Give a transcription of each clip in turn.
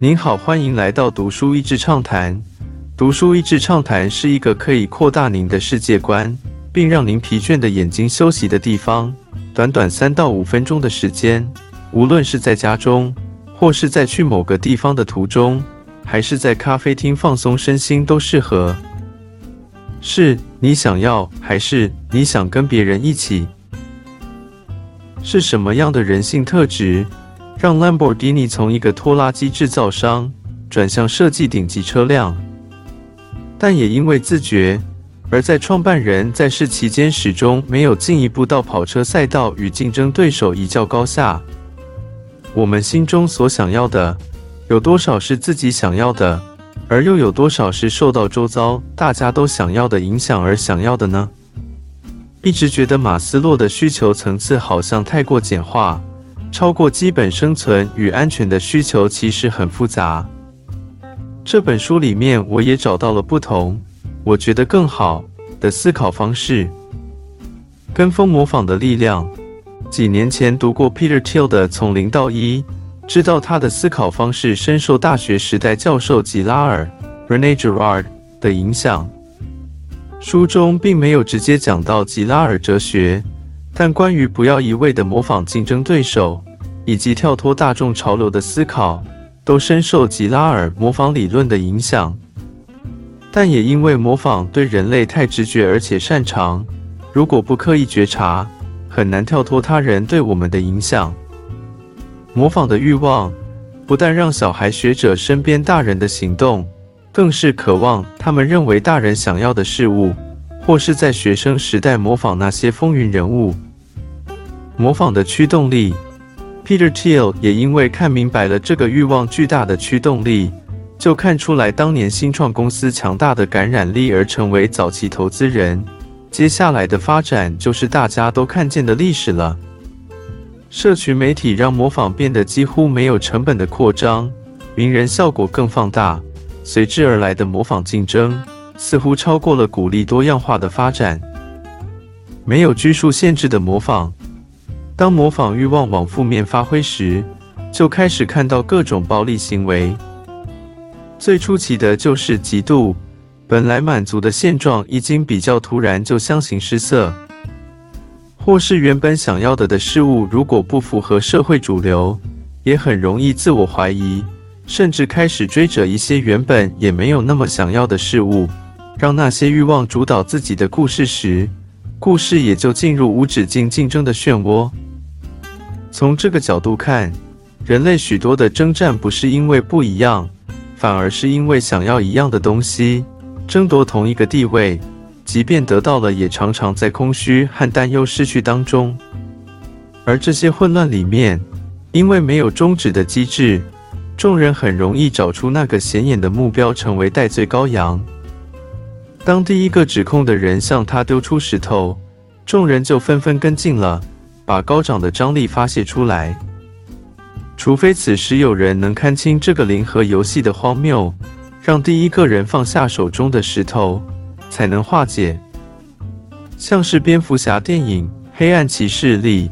您好，欢迎来到读书益智畅谈。读书益智畅谈是一个可以扩大您的世界观，并让您疲倦的眼睛休息的地方。短短三到五分钟的时间，无论是在家中，或是在去某个地方的途中，还是在咖啡厅放松身心，都适合。是你想要，还是你想跟别人一起？是什么样的人性特质，让兰博基尼从一个拖拉机制造商转向设计顶级车辆？但也因为自觉，而在创办人在世期间始终没有进一步到跑车赛道与竞争对手一较高下。我们心中所想要的，有多少是自己想要的，而又有多少是受到周遭大家都想要的影响而想要的呢？一直觉得马斯洛的需求层次好像太过简化，超过基本生存与安全的需求其实很复杂。这本书里面我也找到了不同，我觉得更好的思考方式。跟风模仿的力量。几年前读过 Peter Thiel 的《从零到一》，知道他的思考方式深受大学时代教授吉拉尔 （Rene Girard） 的影响。书中并没有直接讲到吉拉尔哲学，但关于不要一味的模仿竞争对手，以及跳脱大众潮流的思考，都深受吉拉尔模仿理论的影响。但也因为模仿对人类太直觉而且擅长，如果不刻意觉察，很难跳脱他人对我们的影响。模仿的欲望，不但让小孩学着身边大人的行动。更是渴望他们认为大人想要的事物，或是在学生时代模仿那些风云人物。模仿的驱动力，Peter Thiel 也因为看明白了这个欲望巨大的驱动力，就看出来当年新创公司强大的感染力，而成为早期投资人。接下来的发展就是大家都看见的历史了。社群媒体让模仿变得几乎没有成本的扩张，名人效果更放大。随之而来的模仿竞争，似乎超过了鼓励多样化的发展。没有拘束限制的模仿，当模仿欲望往负面发挥时，就开始看到各种暴力行为。最出奇的就是嫉妒，本来满足的现状，已经比较突然就相形失色，或是原本想要的的事物，如果不符合社会主流，也很容易自我怀疑。甚至开始追着一些原本也没有那么想要的事物，让那些欲望主导自己的故事时，故事也就进入无止境竞争的漩涡。从这个角度看，人类许多的征战不是因为不一样，反而是因为想要一样的东西，争夺同一个地位，即便得到了，也常常在空虚和担忧失去当中。而这些混乱里面，因为没有终止的机制。众人很容易找出那个显眼的目标，成为戴罪羔羊。当第一个指控的人向他丢出石头，众人就纷纷跟进了，把高涨的张力发泄出来。除非此时有人能看清这个零和游戏的荒谬，让第一个人放下手中的石头，才能化解。像是蝙蝠侠电影《黑暗骑士》里，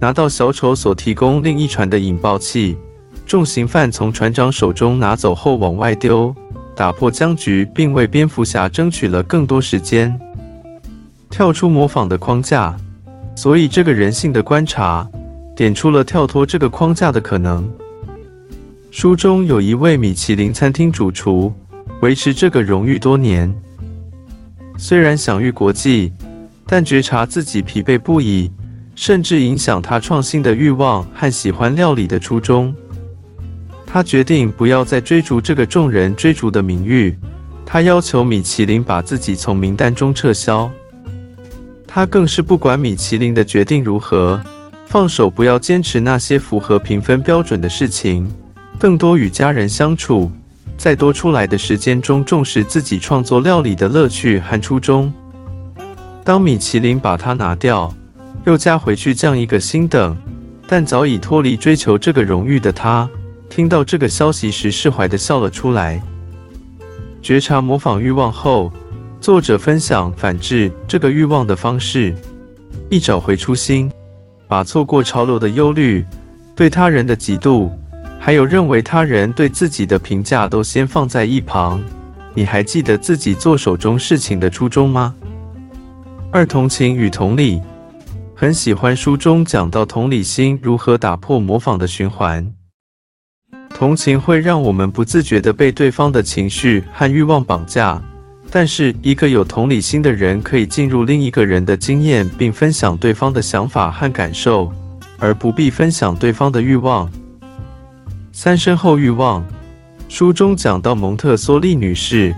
拿到小丑所提供另一船的引爆器。重刑犯从船长手中拿走后往外丢，打破僵局，并为蝙蝠侠争取了更多时间，跳出模仿的框架。所以，这个人性的观察点出了跳脱这个框架的可能。书中有一位米其林餐厅主厨，维持这个荣誉多年，虽然享誉国际，但觉察自己疲惫不已，甚至影响他创新的欲望和喜欢料理的初衷。他决定不要再追逐这个众人追逐的名誉，他要求米其林把自己从名单中撤销。他更是不管米其林的决定如何，放手不要坚持那些符合评分标准的事情，更多与家人相处，在多出来的时间中重视自己创作料理的乐趣和初衷。当米其林把它拿掉，又加回去这样一个星等，但早已脱离追求这个荣誉的他。听到这个消息时，释怀的笑了出来。觉察模仿欲望后，作者分享反制这个欲望的方式：一找回初心，把错过潮流的忧虑、对他人的嫉妒还有认为他人对自己的评价都先放在一旁。你还记得自己做手中事情的初衷吗？二、同情与同理，很喜欢书中讲到同理心如何打破模仿的循环。同情会让我们不自觉地被对方的情绪和欲望绑架，但是一个有同理心的人可以进入另一个人的经验，并分享对方的想法和感受，而不必分享对方的欲望。三身后欲望，书中讲到蒙特梭利女士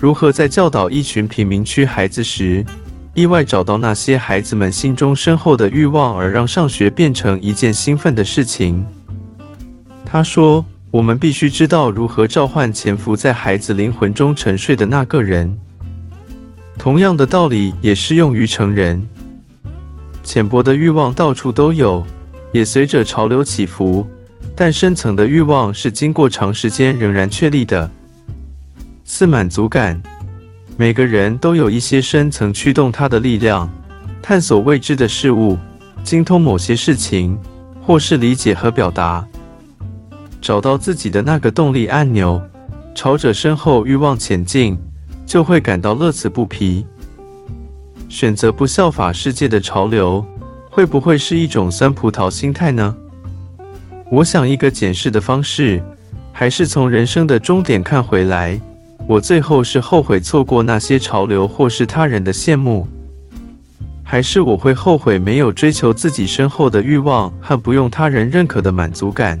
如何在教导一群贫民区孩子时，意外找到那些孩子们心中深厚的欲望，而让上学变成一件兴奋的事情。她说：“我们必须知道如何召唤潜伏在孩子灵魂中沉睡的那个人。”同样的道理也适用于成人。浅薄的欲望到处都有，也随着潮流起伏。但深层的欲望是经过长时间仍然确立的。四、满足感。每个人都有一些深层驱动他的力量，探索未知的事物，精通某些事情，或是理解和表达。找到自己的那个动力按钮，朝着身后欲望前进，就会感到乐此不疲。选择不效法世界的潮流，会不会是一种酸葡萄心态呢？我想，一个检视的方式，还是从人生的终点看回来。我最后是后悔错过那些潮流，或是他人的羡慕，还是我会后悔没有追求自己身后的欲望和不用他人认可的满足感？